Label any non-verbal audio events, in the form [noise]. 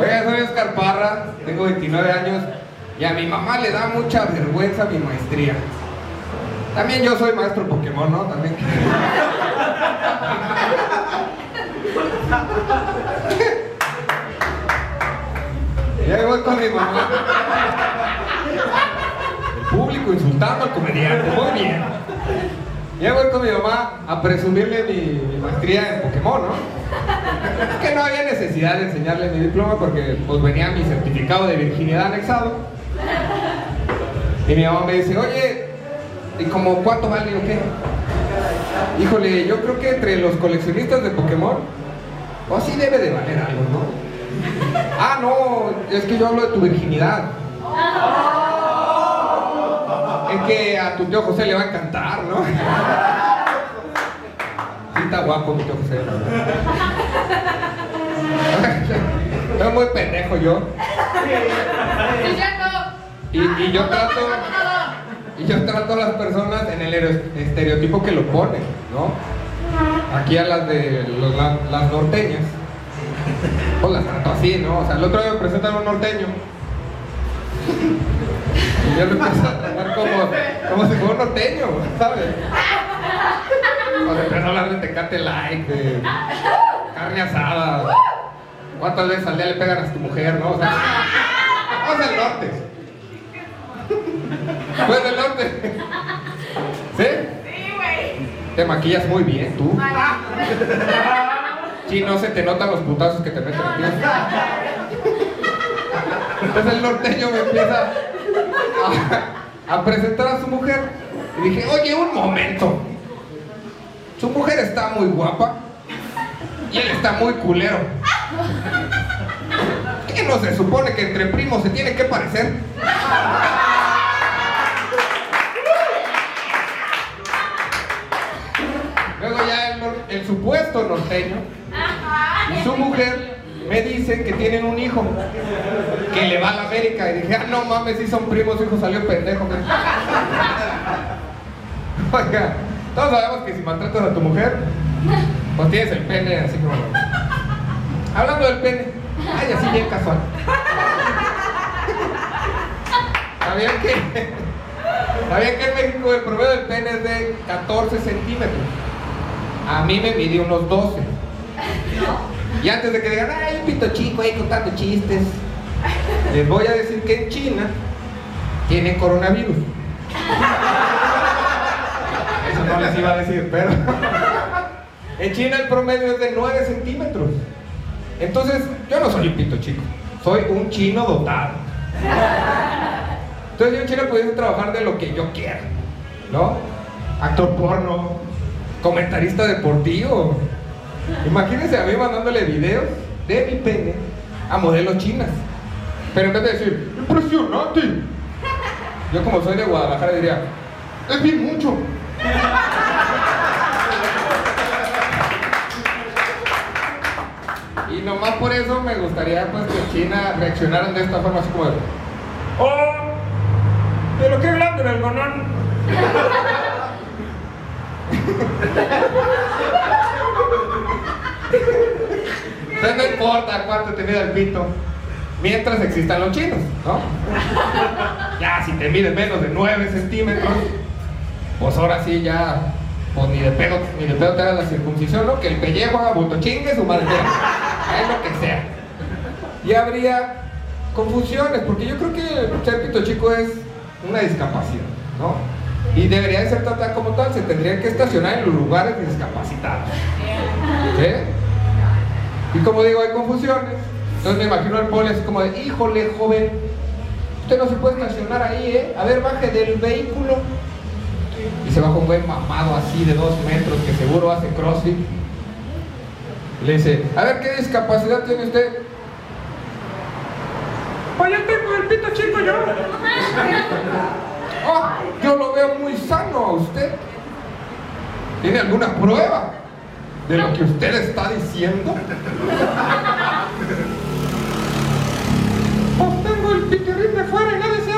Oiga, soy Oscar Parra, tengo 29 años y a mi mamá le da mucha vergüenza mi maestría. También yo soy maestro Pokémon, ¿no? También. Ya voy con mi mamá. El público insultando al comediante, muy bien. Ya voy con mi mamá a presumirle mi, mi maestría en Pokémon, ¿no? [laughs] Que no había necesidad de enseñarle mi diploma porque pues venía mi certificado de virginidad anexado. Y mi mamá me dice, oye, ¿y como cuánto vale o qué? Híjole, yo creo que entre los coleccionistas de Pokémon, o sí debe de valer algo, ¿no? [laughs] Ah, no, es que yo hablo de tu virginidad. Es que a tu tío José le va a encantar, ¿no? [laughs] Sí, está guapo mi tío José. Estoy muy pendejo yo. Y yo trato. Y yo trato a las personas en el estereotipo que lo ponen, ¿no? Aquí a las de los- las norteñas. Pues las trato así, ¿no? O sea, el otro día me presentan un norteño. Y yo lo empiezo a tratar como, como si fuera un norteño, ¿sabes? O sea, empiezo a hablar de tecate light, de carne asada. ¿Cuántas veces al día le pegan a tu mujer, no? O sea, [laughs] vamos al norte. Pues del norte. ¿Sí? Sí, güey. Te maquillas muy bien, tú. Sí, no se te notan los putazos que te meten a ti. Entonces el norteño me empieza a, a presentar a su mujer. Y dije, oye, un momento. Su mujer está muy guapa y él está muy culero. [laughs] ¿Qué no se supone que entre primos se tiene que parecer? Luego ya el, supuesto norteño y su mujer me dicen que tienen un hijo que le va a la América. Y dije, ah, no mames, si son primos, hijo salió pendejo. güey". [laughs] Oiga, todos sabemos que si maltratas a tu mujer, pues tienes el pene así como... Hablando del pene, ay, así bien casual. ¿Sabían que, ¿Sabían que en México el promedio del pene es de 14 centímetros? A mí me midió unos 12. Y antes de que digan, ay, un pito chico ahí contando chistes, les voy a decir que en China tienen coronavirus. Eso no les iba a decir, pero. En China el promedio es de 9 centímetros. Entonces, yo no soy un pito chico, soy un chino dotado. Entonces yo en China pudiese trabajar de lo que yo quiera, ¿no? Actor porno, comentarista deportivo. Imagínense a mí mandándole videos de mi pene a modelos chinas. Pero en vez de decir, impresionante, yo como soy de Guadalajara diría, es bien mucho. Nomás por eso me gustaría pues que China reaccionaran de esta forma así como de, ¡Oh! ¿Pero qué grande el algodón? [laughs] Entonces no importa cuánto te mide el pito, mientras existan los chinos, ¿no? Ya, si te mide menos de 9 centímetros, pues ahora sí ya, pues ni de pedo, ni de pedo te hagas la circuncisión, ¿no? Que el pellejo haga bulto chingue su madre, es lo que sea. Y habría confusiones, porque yo creo que ser pito chico es una discapacidad, ¿no? Y debería de ser tratada como tal, se tendría que estacionar en los lugares discapacitados. ¿Sí? Y como digo, hay confusiones. Entonces me imagino al poli así como de, híjole, joven, usted no se puede estacionar ahí, ¿eh? A ver, baje del vehículo. Y se baja un buen mamado así de dos metros que seguro hace crossfit. Le dice, a ver, ¿qué discapacidad tiene usted? Pues yo tengo el pito chico yo. Oh, yo lo veo muy sano a usted. ¿Tiene alguna prueba de lo que usted está diciendo? Pues tengo el piquerín de fuera y nadie se